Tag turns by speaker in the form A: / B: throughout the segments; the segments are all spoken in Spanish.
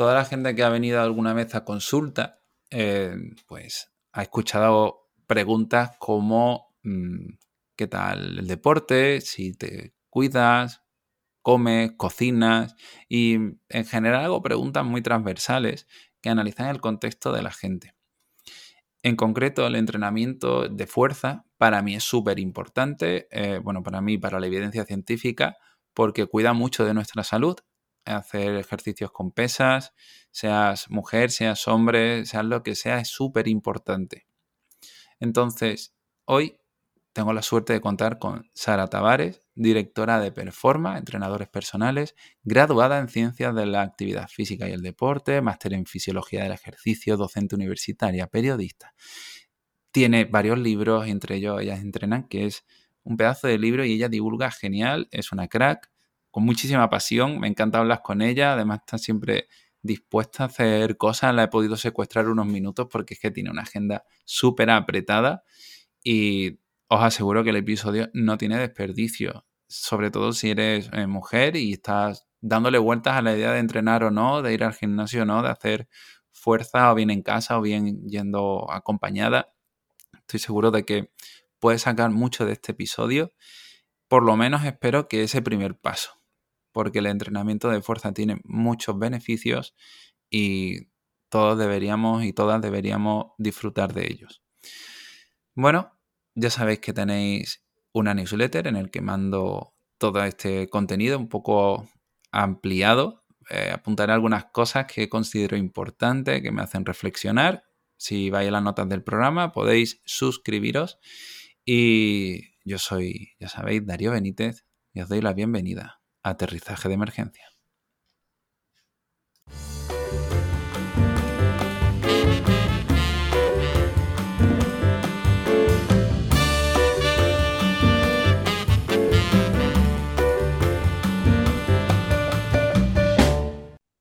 A: toda la gente que ha venido alguna vez a consulta, eh, pues ha escuchado preguntas como mm, ¿qué tal el deporte? Si te cuidas, comes, cocinas y en general hago preguntas muy transversales que analizan el contexto de la gente. En concreto, el entrenamiento de fuerza para mí es súper importante, eh, bueno, para mí, para la evidencia científica, porque cuida mucho de nuestra salud. Hacer ejercicios con pesas, seas mujer, seas hombre, seas lo que sea, es súper importante. Entonces, hoy tengo la suerte de contar con Sara Tavares, directora de Performa, entrenadores personales, graduada en Ciencias de la Actividad Física y el Deporte, máster en Fisiología del Ejercicio, docente universitaria, periodista. Tiene varios libros, entre ellos Ellas Entrenan, que es un pedazo de libro y ella divulga genial, es una crack, con muchísima pasión, me encanta hablar con ella, además está siempre dispuesta a hacer cosas, la he podido secuestrar unos minutos porque es que tiene una agenda súper apretada y os aseguro que el episodio no tiene desperdicio, sobre todo si eres eh, mujer y estás dándole vueltas a la idea de entrenar o no, de ir al gimnasio o no, de hacer fuerza o bien en casa o bien yendo acompañada. Estoy seguro de que puedes sacar mucho de este episodio. Por lo menos espero que ese primer paso, porque el entrenamiento de fuerza tiene muchos beneficios y todos deberíamos y todas deberíamos disfrutar de ellos. Bueno, ya sabéis que tenéis una newsletter en el que mando todo este contenido un poco ampliado. Eh, apuntaré algunas cosas que considero importantes, que me hacen reflexionar. Si vais a las notas del programa, podéis suscribiros. Y yo soy, ya sabéis, Darío Benítez y os doy la bienvenida Aterrizaje de Emergencia.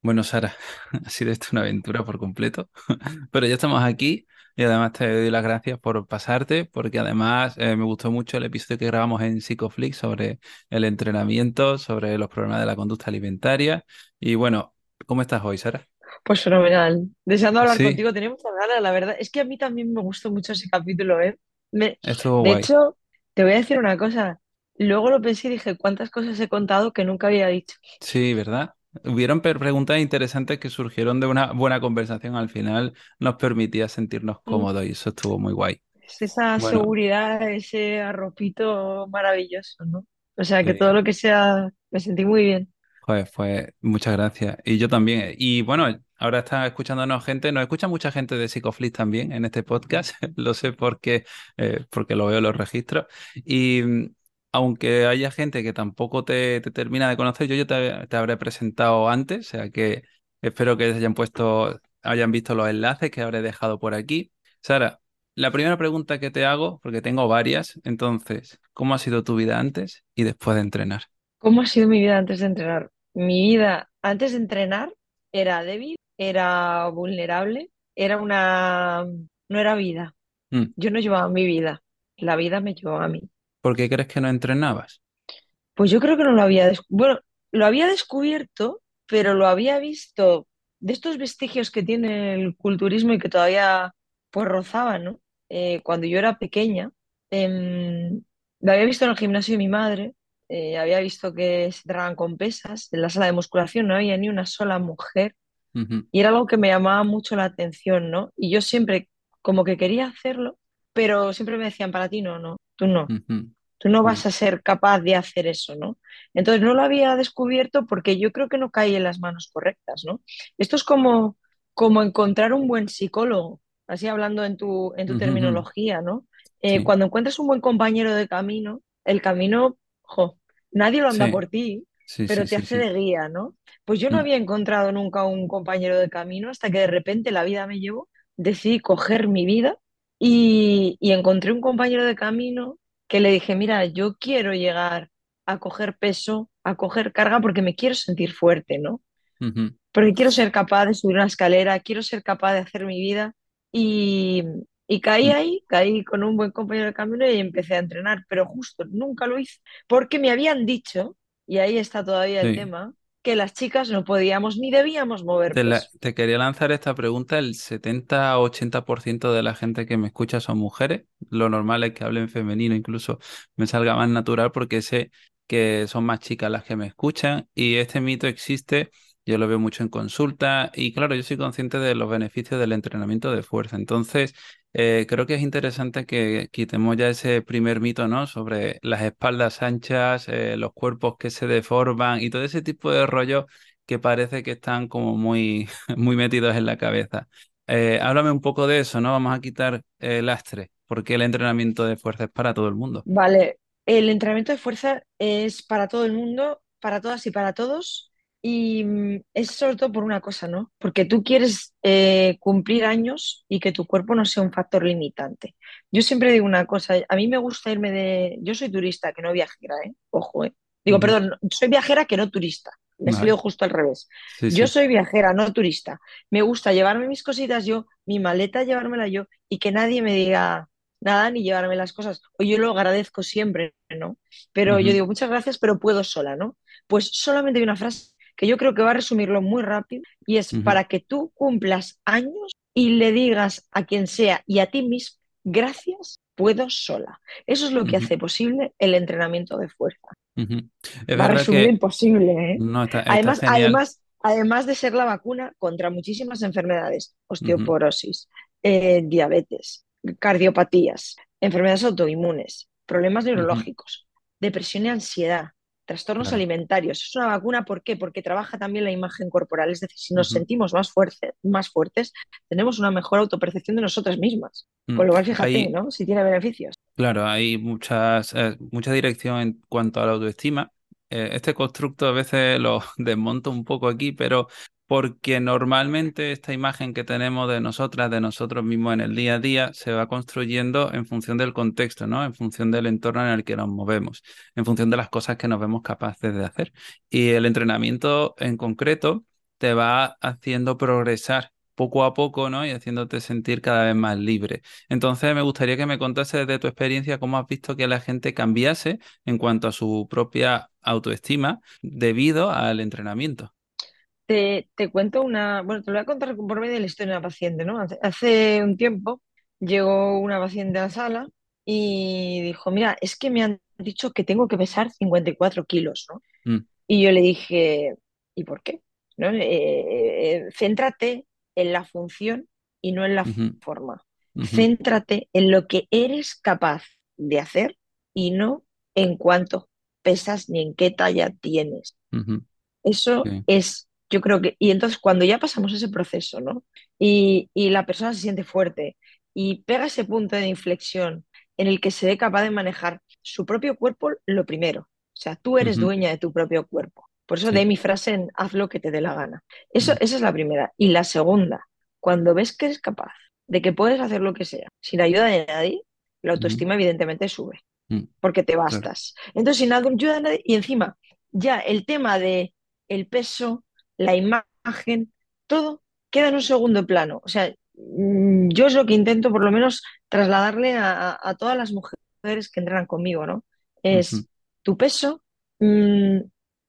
A: Bueno, Sara, ha sido esto una aventura por completo, pero ya estamos aquí y además te doy las gracias por pasarte, porque además eh, me gustó mucho el episodio que grabamos en Psicoflix sobre el entrenamiento, sobre los problemas de la conducta alimentaria. Y bueno, ¿cómo estás hoy, Sara?
B: Pues fenomenal. Deseando hablar
A: Sí,
B: contigo, tenía muchas ganas, la verdad. Es que a mí también me gustó mucho ese capítulo, ¿eh? Me-
A: estuvo
B: De
A: guay.
B: hecho, te voy a decir una cosa. Luego lo pensé y dije, ¿cuántas cosas he contado que nunca había dicho?
A: Sí, ¿verdad? Hubieron preguntas interesantes que surgieron de una buena conversación al final, nos permitía sentirnos
B: Mm.
A: cómodos y eso estuvo muy guay.
B: Es esa
A: Bueno,
B: seguridad, ese arropito maravilloso, ¿no? O sea, que todo
A: sí.
B: lo que sea, me sentí muy bien.
A: Joder, pues muchas gracias. Y yo también. Y bueno, ahora está escuchándonos gente, nos escucha mucha gente de Psicoflix también en este podcast, lo sé porque, eh, porque lo veo en los registros. Y aunque haya gente que tampoco te, te termina de conocer, yo ya te, te habré presentado antes, o sea que espero que hayan puesto, hayan visto los enlaces que habré dejado por aquí. Sara, la primera pregunta que te hago, porque tengo varias, entonces, ¿cómo ha sido tu vida antes y después de entrenar?
B: ¿Cómo ha sido mi vida antes de entrenar? Mi vida antes de entrenar era débil, era vulnerable, era una... no era vida.
A: Mm.
B: Yo no llevaba mi vida, la vida me llevaba a mí.
A: ¿Por qué crees que no entrenabas?
B: Pues yo creo que no lo había. Bueno, lo había descubierto, pero lo había visto de estos vestigios que tiene el culturismo y que todavía pues rozaba, ¿no? Eh, cuando yo era pequeña, em, lo había visto en el gimnasio de mi madre, eh, había visto que se entrenaban con pesas, en la sala de musculación no había ni una sola mujer y era algo que me llamaba mucho la atención, ¿no? Y yo siempre como que quería hacerlo, pero siempre me decían, para ti no, no, tú no. Tú no vas a ser capaz de hacer eso, ¿no? Entonces no lo había descubierto porque yo creo que no caí en las manos correctas, ¿no? Esto es como, como encontrar un buen psicólogo, así hablando en tu, en tu terminología, ¿no? Eh,
A: Sí,
B: cuando encuentras un buen compañero de camino, el camino, jo, nadie lo anda
A: sí,
B: por ti,
A: sí,
B: pero te hace de guía, ¿no? Pues yo no
A: Mm,
B: había encontrado nunca un compañero de camino hasta que de repente la vida me llevó, decidí coger mi vida y, y encontré un compañero de camino que le dije, mira, yo quiero llegar a coger peso, a coger carga porque me quiero sentir fuerte, ¿no? Porque quiero ser capaz de subir una escalera, quiero ser capaz de hacer mi vida y, y caí
A: mm,
B: ahí, caí con un buen compañero de camino y empecé a entrenar, pero justo nunca lo hice porque me habían dicho, y ahí está todavía el
A: Sí,
B: tema, que las chicas no podíamos ni debíamos mover
A: Te, la- te quería lanzar esta pregunta. El 70-80% de la gente que me escucha son mujeres. Lo normal es que hablen femenino, incluso me salga más natural porque sé que son más chicas las que me escuchan y este mito existe. Yo lo veo mucho en consulta y claro, yo soy consciente de los beneficios del entrenamiento de fuerza. Entonces, eh, creo que es interesante que quitemos ya ese primer mito, ¿no? Sobre las espaldas anchas, eh, los cuerpos que se deforman y todo ese tipo de rollo que parece que están como muy, muy metidos en la cabeza. Eh, háblame un poco de eso, ¿no? Vamos a quitar el lastre, porque el entrenamiento de fuerza es para todo el mundo.
B: Vale, el entrenamiento de fuerza es para todo el mundo, para todas y para todos, y mm, es sobre todo por una cosa, ¿no? Porque tú quieres eh, cumplir años y que tu cuerpo no sea un factor limitante. Yo siempre digo una cosa, a mí me gusta irme de... Yo soy turista, que no viajera, ¿eh? Ojo, ¿eh? Digo, perdón, soy viajera que no turista. Me
A: Vale.
B: justo al revés.
A: Sí,
B: Yo
A: sí.
B: soy viajera, no turista. Me gusta llevarme mis cositas yo, mi maleta llevármela yo y que nadie me diga nada ni llevarme las cosas. O yo lo agradezco siempre, ¿no? Pero yo digo, muchas gracias, pero puedo sola, ¿no? Pues solamente hay una frase que yo creo que va a resumirlo muy rápido y es para que tú cumplas años y le digas a quien sea y a ti mismo, gracias, puedo sola. Eso es lo que hace posible el entrenamiento de fuerza.
A: Es
B: Va a resumir
A: que
B: imposible, ¿eh?
A: no está, está
B: Además,
A: genial.
B: además, además de ser la vacuna contra muchísimas enfermedades, osteoporosis, eh, diabetes, cardiopatías, enfermedades autoinmunes, problemas neurológicos, depresión y ansiedad, trastornos
A: Claro.
B: alimentarios. Es una vacuna, ¿por qué? Porque trabaja también la imagen corporal. Es decir, si nos sentimos más, fuerte, más fuertes, tenemos una mejor autopercepción de nosotras mismas.
A: mm.
B: Con lo cual, fíjate,
A: Hay,
B: ¿no? Si tiene beneficios.
A: Claro, hay muchas, eh, mucha dirección en cuanto a la autoestima. Eh, este constructo a veces lo desmonto un poco aquí, pero porque normalmente esta imagen que tenemos de nosotras, de nosotros mismos en el día a día, se va construyendo en función del contexto, ¿no? En función del entorno en el que nos movemos, en función de las cosas que nos vemos capaces de hacer. Y el entrenamiento en concreto te va haciendo progresar poco a poco, ¿no? Y haciéndote sentir cada vez más libre. Entonces, me gustaría que me contases de tu experiencia, cómo has visto que la gente cambiase en cuanto a su propia autoestima debido al entrenamiento.
B: Te, te cuento una, bueno, te lo voy a contar por medio de la historia de una paciente, ¿no? Hace, hace un tiempo llegó una paciente a la sala y dijo, mira, es que me han dicho que tengo que pesar 54 kilos, ¿no?
A: Mm,
B: Y yo le dije, ¿y por qué? ¿No? Eh, eh, céntrate en la función y no en la forma.
A: ujú,
B: Céntrate en lo que eres capaz de hacer y no en cuánto pesas ni en qué talla tienes. Eso
A: sí,
B: es, yo creo que, y entonces cuando ya pasamos ese proceso, ¿no? Y, y la persona se siente fuerte y pega ese punto de inflexión en el que se ve capaz de manejar su propio cuerpo, lo primero. O sea, tú eres dueña de tu propio cuerpo. Por eso de
A: sí,
B: mi frase en haz lo que te dé la gana. Eso, esa es la primera. Y la segunda, cuando ves que eres capaz de que puedes hacer lo que sea sin ayuda de nadie, la autoestima evidentemente sube
A: mm,
B: porque te
A: claro,
B: bastas. Entonces, sin ayuda de nadie, y encima, ya el tema de el peso, la imagen, todo queda en un segundo plano. O sea, mm, yo es lo que intento por lo menos trasladarle a, a- todas las mujeres que entrenan conmigo, ¿no? Es tu peso, mm,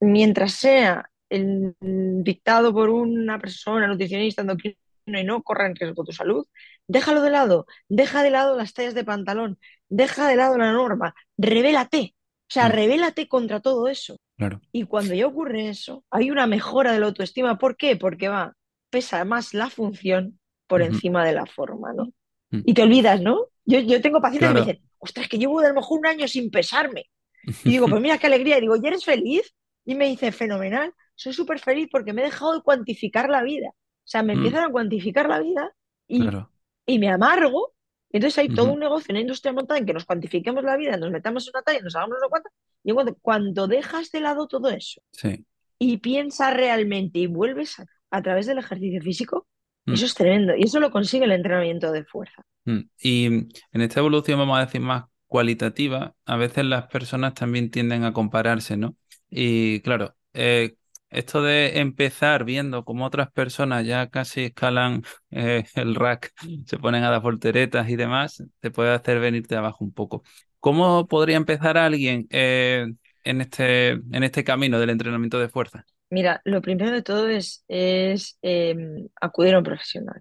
B: mientras sea el- dictado por una persona nutricionista, endocrino y no corra en riesgo tu salud, déjalo de lado, deja de lado las tallas de pantalón, deja de lado la norma, revélate, o sea,
A: mm,
B: revélate contra todo eso.
A: claro,
B: Y cuando ya ocurre eso, hay una mejora de la autoestima. ¿Por qué? Porque va, pesa más la función por encima de la forma, ¿no?
A: mm,
B: Y te olvidas, ¿no? Yo, yo tengo pacientes que me dicen, ostras, que llevo a lo mejor un año sin pesarme. Y digo, pues mira qué alegría. Y digo, ¿y eres feliz? Y me dice, fenomenal, soy súper feliz porque me he dejado de cuantificar la vida. O sea, me
A: mm,
B: empiezan a cuantificar la vida y,
A: claro,
B: y me amargo. Entonces hay todo un negocio, una industria montada en que nos cuantifiquemos la vida, nos metamos en una talla, nos hagamos sé cuánto. Y cuando, cuando dejas de lado todo eso
A: sí,
B: y piensas realmente y vuelves a, a través del ejercicio físico,
A: mm,
B: eso es tremendo. Y eso lo consigue el entrenamiento de fuerza.
A: mm. Y en esta evolución, vamos a decir, más cualitativa, a veces las personas también tienden a compararse, ¿no? Y claro, eh, esto de empezar viendo cómo otras personas ya casi escalan eh, el rack, se ponen a las volteretas y demás, te puede hacer venirte abajo un poco. ¿Cómo podría empezar alguien eh, en este, en este camino del entrenamiento de fuerza?
B: Mira, lo primero de todo es, es em, acudir a un profesional.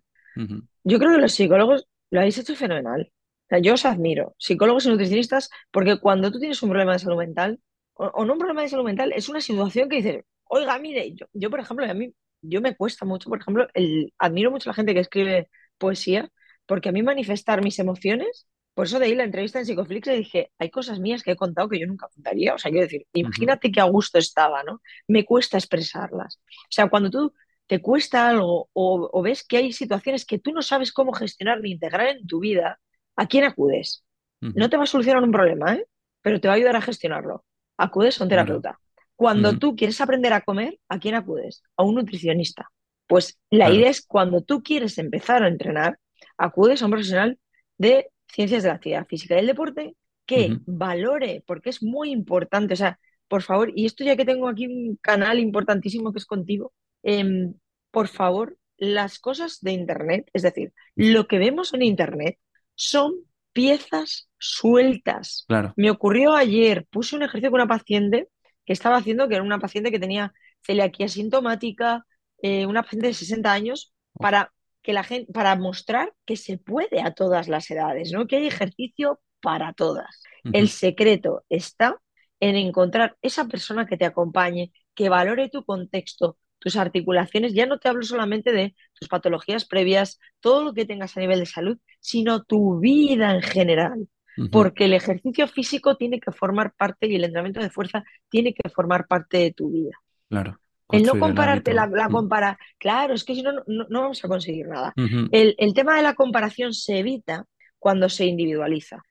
B: Yo creo que los psicólogos lo habéis hecho fenomenal. O sea, yo os admiro, psicólogos y nutricionistas, porque cuando tú tienes un problema de salud mental, o, o no un problema de salud mental, es una situación que dices, oiga, mire, yo, yo por ejemplo, a mí, yo me cuesta mucho, por ejemplo, el, admiro mucho a la gente que escribe poesía, porque a mí manifestar mis emociones, por eso de ahí la entrevista en Psicoflix le dije, hay cosas mías que he contado que yo nunca contaría. O sea, quiero decir, imagínate qué a gusto estaba, ¿no? Me cuesta expresarlas. O sea, cuando tú te cuesta algo o, o ves que hay situaciones que tú no sabes cómo gestionar ni integrar en tu vida, ¿a quién acudes? No te va a solucionar un problema, ¿eh? Pero te va a ayudar a gestionarlo. Acudes a un terapeuta. Cuando
A: ujú,
B: tú quieres aprender a comer, ¿a quién acudes? A un nutricionista. Pues la
A: Claro.
B: idea es cuando tú quieres empezar a entrenar, acudes a un profesional de ciencias de la actividad física y del deporte que valore, porque es muy importante. O sea, por favor, y esto ya que tengo aquí un canal importantísimo que es contigo, em, por favor, las cosas de Internet, es decir, lo que vemos en Internet son piezas sueltas.
A: Claro.
B: Me ocurrió ayer, puse un ejercicio con una paciente que estaba haciendo, que era una paciente que tenía celiaquía sintomática, eh, una paciente de 60 años, para que la gente, para mostrar que se puede a todas las edades, ¿no? Que hay ejercicio para todas. El secreto está en encontrar esa persona que te acompañe, que valore tu contexto, tus articulaciones. Ya no te hablo solamente de tus patologías previas, todo lo que tengas a nivel de salud, sino tu vida en general. Porque el ejercicio físico tiene que formar parte y el entrenamiento de fuerza tiene que formar parte de tu vida.
A: Claro.
B: El no compararte, la, la
A: Mm,
B: compara, claro, es que si no, no, no vamos a conseguir nada. El, el tema de la comparación se evita cuando se individualiza.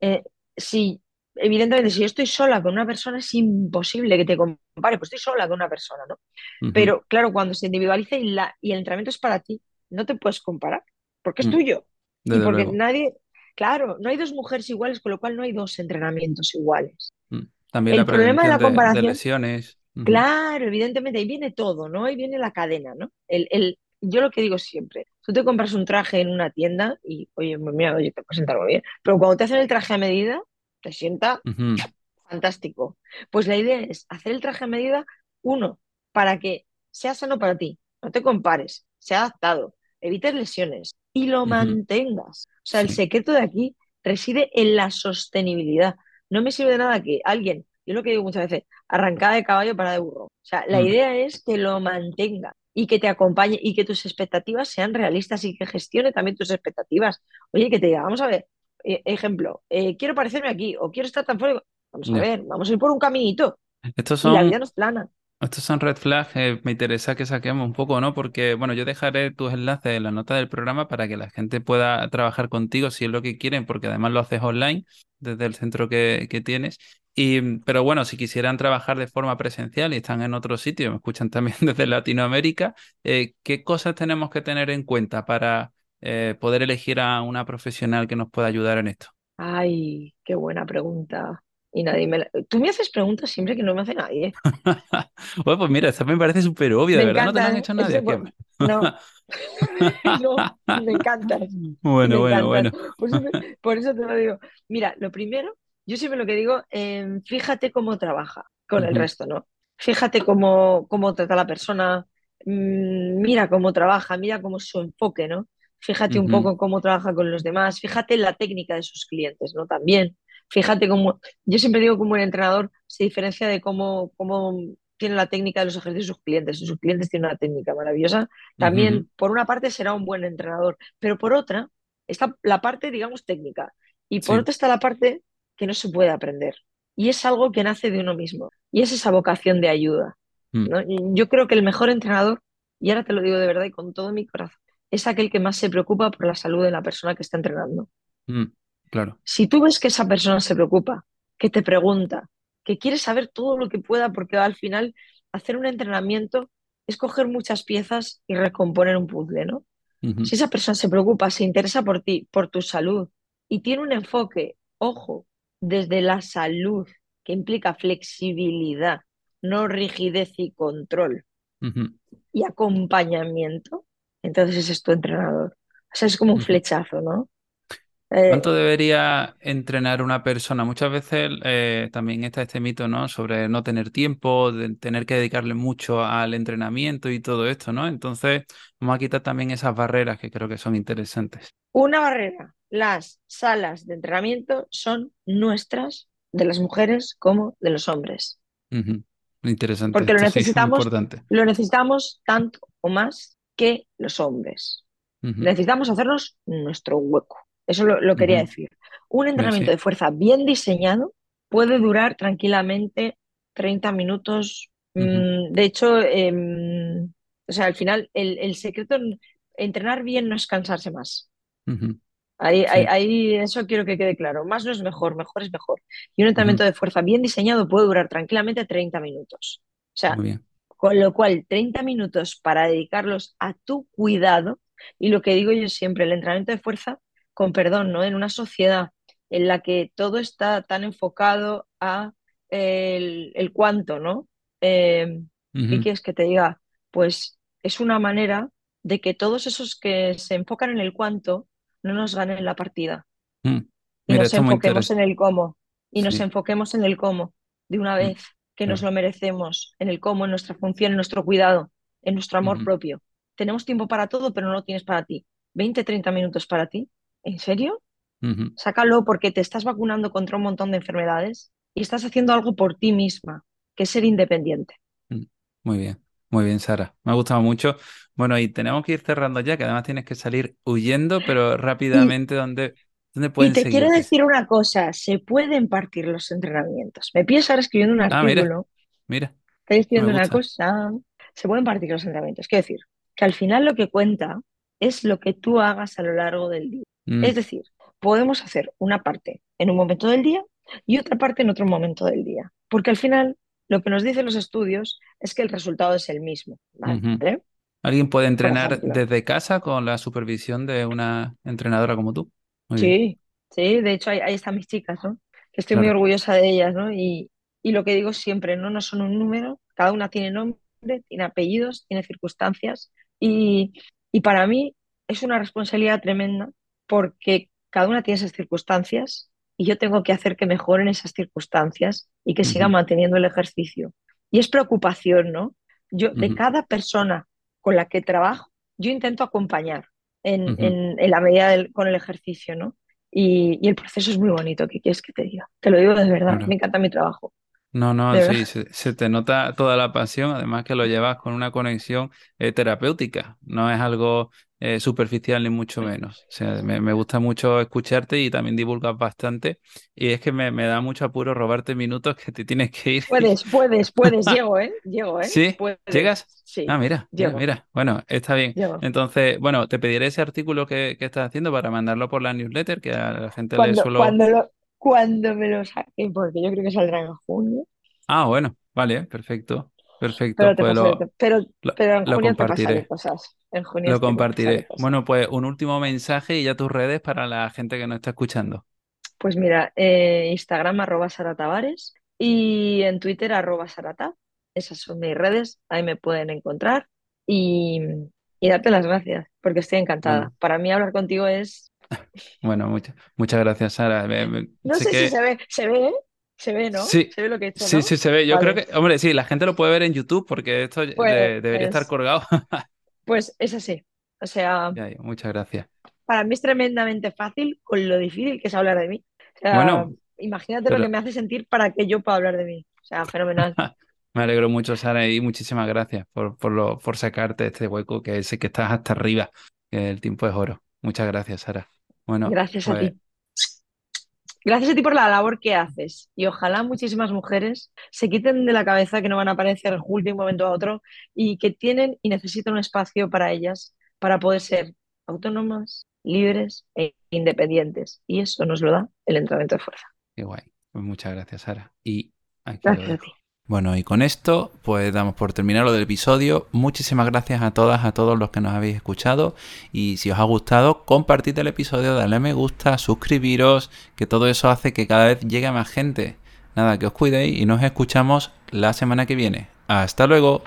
B: Eh, si, evidentemente, si yo estoy sola con una persona, es imposible que te compare, pues estoy sola con una persona, ¿no? Pero claro, cuando se individualiza y, la, y el entrenamiento es para ti, no te puedes comparar, porque es
A: mm,
B: tuyo. Y porque
A: luego.
B: nadie, claro, no hay dos mujeres iguales, con lo cual no hay dos entrenamientos iguales.
A: Mm. También la
B: El problema de la
A: de, de
B: comparación
A: lesiones.
B: Claro, evidentemente, ahí viene todo, ¿no? Ahí viene la cadena, ¿no? El, el, yo lo que digo siempre, tú te compras un traje en una tienda y, oye, pues mira, oye, te puede sentar muy bien, pero cuando te hacen el traje a medida, te sienta fantástico. Pues la idea es hacer el traje a medida, uno, para que sea sano para ti, no te compares, sea adaptado, evites lesiones y lo mantengas. O sea, el secreto de aquí reside en la sostenibilidad. No me sirve de nada que alguien, yo lo que digo muchas veces, arrancada de caballo para de burro. O sea, la
A: Mm,
B: idea es que lo mantenga y que te acompañe y que tus expectativas sean realistas y que gestione también tus expectativas. Oye, que te diga, vamos a ver, eh, ejemplo, eh, quiero parecerme aquí o quiero estar tan fuerte. Vamos a ver, vamos a ir por un caminito
A: Estos
B: y la
A: son
B: vida no es plana.
A: Estos son red flags, eh, me interesa que saquemos un poco, ¿no? Porque, bueno, yo dejaré tus enlaces en la nota del programa para que la gente pueda trabajar contigo si es lo que quieren, porque además lo haces online desde el centro que, que tienes. Y, pero bueno, si quisieran trabajar de forma presencial y están en otro sitio, me escuchan también desde Latinoamérica, eh, ¿qué cosas tenemos que tener en cuenta para eh, poder elegir a una profesional que nos pueda ayudar en esto?
B: Ay, qué buena pregunta. Y nadie me la... Tú me haces preguntas siempre que no me hace nadie.
A: Bueno, pues mira, esta me parece súper obvia,
B: Me
A: ¿de verdad no te la han hecho nadie?
B: Eso, no, no, me encantas. Me
A: Bueno, bueno,
B: encantas.
A: bueno.
B: Por eso te, por eso te lo digo. Mira, lo primero, yo siempre lo que digo, eh, fíjate cómo trabaja con el resto, ¿no? Fíjate cómo, cómo trata la persona, mm, mira cómo trabaja, mira cómo es su enfoque, ¿no? Fíjate un poco cómo trabaja con los demás, fíjate en la técnica de sus clientes, ¿no? También, fíjate cómo, yo siempre digo cómo el entrenador se diferencia de cómo, cómo tiene la técnica de los ejercicios de sus clientes. Sus clientes tienen una técnica maravillosa también, por una parte, será un buen entrenador, pero por otra, está la parte, digamos, técnica. Y por
A: Sí.
B: otra está la parte que no se puede aprender. Y es algo que nace de uno mismo. Y es esa vocación de ayuda.
A: mm,
B: Yo creo que el mejor entrenador, y ahora te lo digo de verdad y con todo mi corazón, es aquel que más se preocupa por la salud de la persona que está entrenando.
A: mm, Claro.
B: Si tú ves que esa persona se preocupa, que te pregunta, que quiere saber todo lo que pueda, porque al final hacer un entrenamiento es coger muchas piezas y recomponer un puzzle, ¿no? Si esa persona se preocupa, se interesa por ti, por tu salud y tiene un enfoque, ojo, desde la salud, que implica flexibilidad, no rigidez y control y acompañamiento, entonces ese es tu entrenador. O sea, es como un flechazo, ¿no? Eh,
A: ¿Cuánto debería entrenar una persona? Muchas veces eh, también está este mito, ¿no? Sobre no tener tiempo, de tener que dedicarle mucho al entrenamiento y todo esto, ¿no? Entonces, vamos a quitar también esas barreras que creo que son interesantes.
B: Una barrera. Las salas de entrenamiento son nuestras, de las mujeres como de los hombres.
A: Ujú. Interesante.
B: Porque lo
A: Esto
B: necesitamos, lo necesitamos tanto o más que los hombres. Necesitamos hacernos nuestro hueco. Eso lo, lo quería decir. Un entrenamiento
A: sí.
B: de fuerza bien diseñado puede durar tranquilamente 30 minutos. Mm, De hecho, em, o sea, al final el, el secreto en entrenar bien no es cansarse más. Ahí, ahí,
A: Sí.
B: ahí eso quiero que quede claro. Más no es mejor, mejor es mejor. Y un entrenamiento de fuerza bien diseñado puede durar tranquilamente 30 minutos. O sea,
A: Muy bien.
B: con lo cual 30 minutos para dedicarlos a tu cuidado. Y lo que digo yo siempre, el entrenamiento de fuerza, con perdón, ¿no? En una sociedad en la que todo está tan enfocado a el, el cuánto, ¿no? Eh, ¿qué quieres que te diga? Pues es una manera de que todos esos que se enfocan en el cuánto no nos ganen la partida
A: Mm.
B: y nos enfoquemos en el cómo y nos enfoquemos en el cómo de una
A: Mm.
B: vez que nos lo merecemos, en el cómo, en nuestra función, en nuestro cuidado, en nuestro amor propio. Tenemos tiempo para todo, pero no lo tienes para ti. 20, 30 minutos para ti. ¿En serio? Sácalo porque te estás vacunando contra un montón de enfermedades y estás haciendo algo por ti misma, que es ser independiente.
A: Mm, Muy bien, muy bien, Sara. Me ha gustado mucho. Bueno, y tenemos que ir cerrando ya, que además tienes que salir huyendo, pero
B: Y,
A: rápidamente, ¿dónde,
B: y te quiero decir una cosa, se pueden partir los entrenamientos. Me pides ahora escribiendo un
A: Ah, mira,
B: artículo
A: mira,
B: Estoy
A: me
B: diciendo una cosa, se pueden partir los entrenamientos. Quiero decir, que al final lo que cuenta es lo que tú hagas a lo largo del día.
A: Mm,
B: Es decir, podemos hacer una parte en un momento del día y otra parte en otro momento del día. Porque al final lo que nos dicen los estudios es que el resultado es el mismo.
A: ¿Alguien puede entrenar desde casa con la supervisión de una entrenadora como tú? Muy bien,
B: Sí, sí, de hecho ahí, ahí están mis chicas, ¿no? Estoy muy orgullosa de ellas, ¿no? Y, y lo que digo siempre, ¿no? No son un número, cada una tiene nombre, tiene apellidos, tiene circunstancias y, y para mí es una responsabilidad tremenda porque cada una tiene esas circunstancias y yo tengo que hacer que mejoren esas circunstancias y que sigan
A: Ujú,
B: manteniendo el ejercicio. Y es preocupación, ¿no? Yo, de cada persona con la que trabajo, yo intento acompañar en, en- en la medida del- con el ejercicio, ¿no? Y, y el proceso es muy bonito, ¿qué quieres que te diga? Te lo digo de verdad, me encanta mi trabajo,
A: No, no, sí, se, se te nota toda la pasión, además que lo llevas con una conexión eh, terapéutica, no es algo eh, superficial ni mucho menos. O sea, me, me gusta mucho escucharte y también divulgas bastante. Y es que me, me da mucho apuro robarte minutos que te tienes que ir.
B: Puedes, puedes, puedes, llego, ¿eh? Llego, ¿eh?
A: ¿Sí?
B: Puedes,
A: ¿Llegas? Ah,
B: sí,
A: mira, mira,
B: llego,
A: mira. Bueno, está bien.
B: llego.
A: Entonces, bueno, te pediré ese artículo que, que estás haciendo para mandarlo por la newsletter, que a la gente le suelo...
B: cuando lo, cuando me lo saquen, porque yo creo que saldrá en junio,
A: Ah, bueno, vale, perfecto, perfecto.
B: pero
A: Pues lo,
B: pero,
A: lo,
B: pero en
A: lo
B: junio te cosas. En junio
A: Lo compartiré.
B: cosas.
A: Bueno, pues un último mensaje y ya tus redes para la gente que nos está escuchando.
B: Pues mira, eh, Instagram arroba Sara Tavares y en Twitter arroba Sarata. Esas son mis redes, ahí me pueden encontrar y, y darte las gracias, porque estoy encantada. Para mí hablar contigo es,
A: bueno, muchas, muchas gracias, Sara. Me- me-
B: no
A: sé
B: sé si se ve, se ve, ¿eh? Se ve, ¿no?
A: sí,
B: Se ve lo que he hecho,
A: sí,
B: ¿no?
A: sí se ve. Yo creo que, hombre, sí, la gente lo puede ver en YouTube porque esto de- debería estar
B: pues,
A: colgado.
B: pues es así. O sea,
A: Ya, muchas gracias.
B: para mí es tremendamente fácil con lo difícil que es hablar de mí. O sea,
A: Bueno,
B: imagínate lo que me hace sentir para que yo pueda hablar de mí. O sea, fenomenal.
A: me alegro mucho, Sara, y muchísimas gracias por, por, lo, por sacarte este hueco que sé que estás hasta arriba, que el tiempo es oro. Muchas gracias, Sara. Bueno,
B: Gracias a
A: pues
B: ti. Gracias a ti por la labor que haces y ojalá muchísimas mujeres se quiten de la cabeza que no van a aparecer en Hulk de un momento a otro y que tienen y necesitan un espacio para ellas para poder ser autónomas, libres e independientes. Y eso nos lo da el entrenamiento de fuerza.
A: qué guay. Pues muchas gracias, Sara. Y aquí lo
B: Gracias a ti.
A: Bueno, y con esto, pues damos por terminado del episodio. Muchísimas gracias a todas, a todos los que nos habéis escuchado. Y si os ha gustado, compartid el episodio, darle a me gusta, suscribiros, que todo eso hace que cada vez llegue más gente. Nada, que os cuidéis y nos escuchamos la semana que viene. Hasta luego.